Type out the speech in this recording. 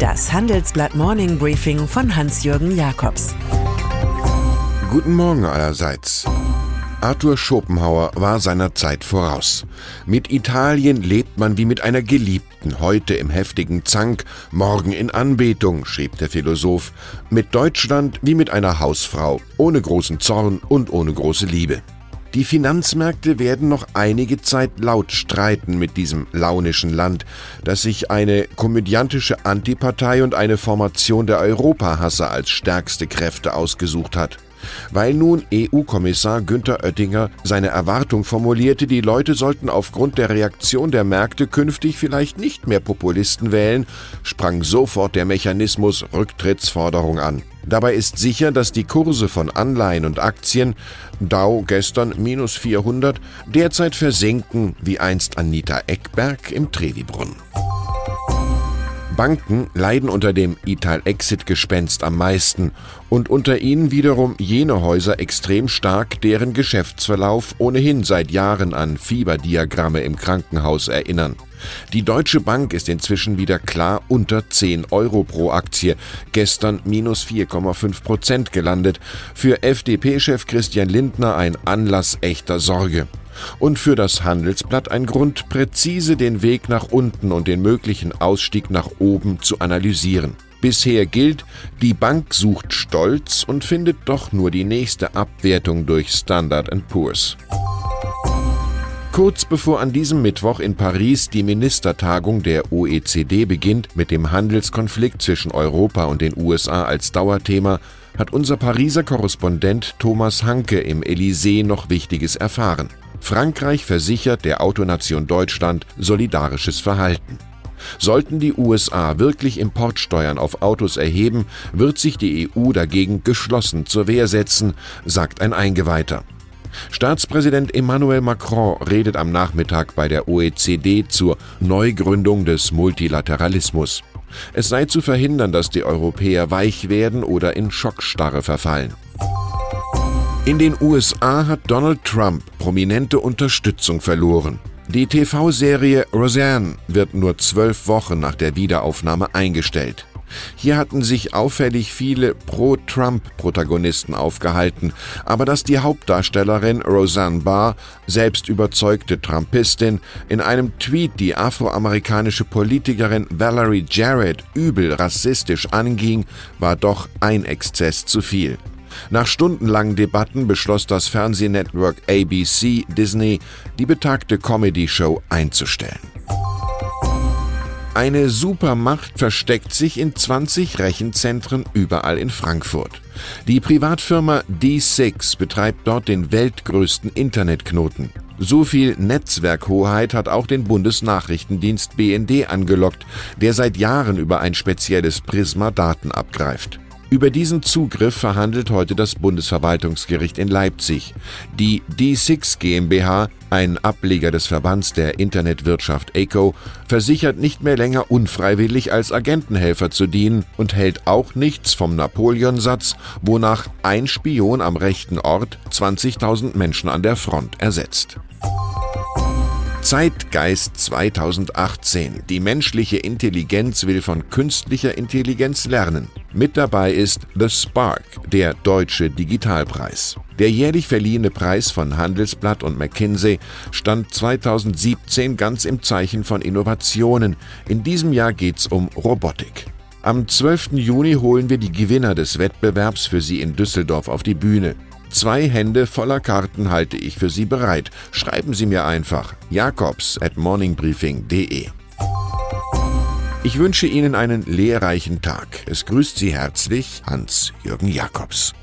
Das Handelsblatt Morning Briefing von Hans-Jürgen Jakobs. Guten Morgen allerseits. Arthur Schopenhauer war seiner Zeit voraus. Mit Italien lebt man wie mit einer Geliebten, heute im heftigen Zank, morgen in Anbetung, schrieb der Philosoph, mit Deutschland wie mit einer Hausfrau, ohne großen Zorn und ohne große Liebe. Die Finanzmärkte werden noch einige Zeit laut streiten mit diesem launischen Land, das sich eine komödiantische Antipartei und eine Formation der Europahasser als stärkste Kräfte ausgesucht hat. Weil nun EU-Kommissar Günther Oettinger seine Erwartung formulierte, die Leute sollten aufgrund der Reaktion der Märkte künftig vielleicht nicht mehr Populisten wählen, sprang sofort der Mechanismus Rücktrittsforderung an. Dabei ist sicher, dass die Kurse von Anleihen und Aktien, Dow gestern minus 400, derzeit versinken wie einst Anita Eckberg im Trevibrunn. Banken leiden unter dem Ital-Exit-Gespenst am meisten und unter ihnen wiederum jene Häuser extrem stark, deren Geschäftsverlauf ohnehin seit Jahren an Fieberdiagramme im Krankenhaus erinnern. Die Deutsche Bank ist inzwischen wieder klar unter 10 Euro pro Aktie, gestern minus 4,5 Prozent gelandet. Für FDP-Chef Christian Lindner ein Anlass echter Sorge und für das Handelsblatt ein Grund, präzise den Weg nach unten und den möglichen Ausstieg nach oben zu analysieren. Bisher gilt, die Bank sucht Stolz und findet doch nur die nächste Abwertung durch Standard Poor's. Kurz bevor an diesem Mittwoch in Paris die Ministertagung der OECD beginnt, mit dem Handelskonflikt zwischen Europa und den USA als Dauerthema, hat unser Pariser Korrespondent Thomas Hanke im Élysée noch Wichtiges erfahren. Frankreich versichert der Autonation Deutschland solidarisches Verhalten. Sollten die USA wirklich Importsteuern auf Autos erheben, wird sich die EU dagegen geschlossen zur Wehr setzen, sagt ein Eingeweihter. Staatspräsident Emmanuel Macron redet am Nachmittag bei der OECD zur Neugründung des Multilateralismus. Es sei zu verhindern, dass die Europäer weich werden oder in Schockstarre verfallen. In den USA hat Donald Trump prominente Unterstützung verloren. Die TV-Serie Roseanne wird nur zwölf Wochen nach der Wiederaufnahme eingestellt. Hier hatten sich auffällig viele Pro-Trump-Protagonisten aufgehalten, aber dass die Hauptdarstellerin Roseanne Barr, selbst überzeugte Trumpistin, in einem Tweet die afroamerikanische Politikerin Valerie Jarrett übel rassistisch anging, war doch ein Exzess zu viel. Nach stundenlangen Debatten beschloss das Fernsehnetwork ABC Disney, die betagte Comedy-Show einzustellen. Eine Supermacht versteckt sich in 20 Rechenzentren überall in Frankfurt. Die Privatfirma D6 betreibt dort den weltgrößten Internetknoten. So viel Netzwerkhoheit hat auch den Bundesnachrichtendienst BND angelockt, der seit Jahren über ein spezielles Prisma Daten abgreift. Über diesen Zugriff verhandelt heute das Bundesverwaltungsgericht in Leipzig. Die D6 GmbH, ein Ableger des Verbands der Internetwirtschaft ECO, versichert nicht mehr länger unfreiwillig als Agentenhelfer zu dienen und hält auch nichts vom Napoleonsatz, wonach ein Spion am rechten Ort 20.000 Menschen an der Front ersetzt. Zeitgeist 2018. Die menschliche Intelligenz will von künstlicher Intelligenz lernen. Mit dabei ist The Spark, der deutsche Digitalpreis. Der jährlich verliehene Preis von Handelsblatt und McKinsey stand 2017 ganz im Zeichen von Innovationen. In diesem Jahr geht's um Robotik. Am 12. Juni holen wir die Gewinner des Wettbewerbs für Sie in Düsseldorf auf die Bühne. Zwei Hände voller Karten halte ich für Sie bereit. Schreiben Sie mir einfach jakobs at morningbriefing.de. Ich wünsche Ihnen einen lehrreichen Tag. Es grüßt Sie herzlich Hans-Jürgen Jakobs.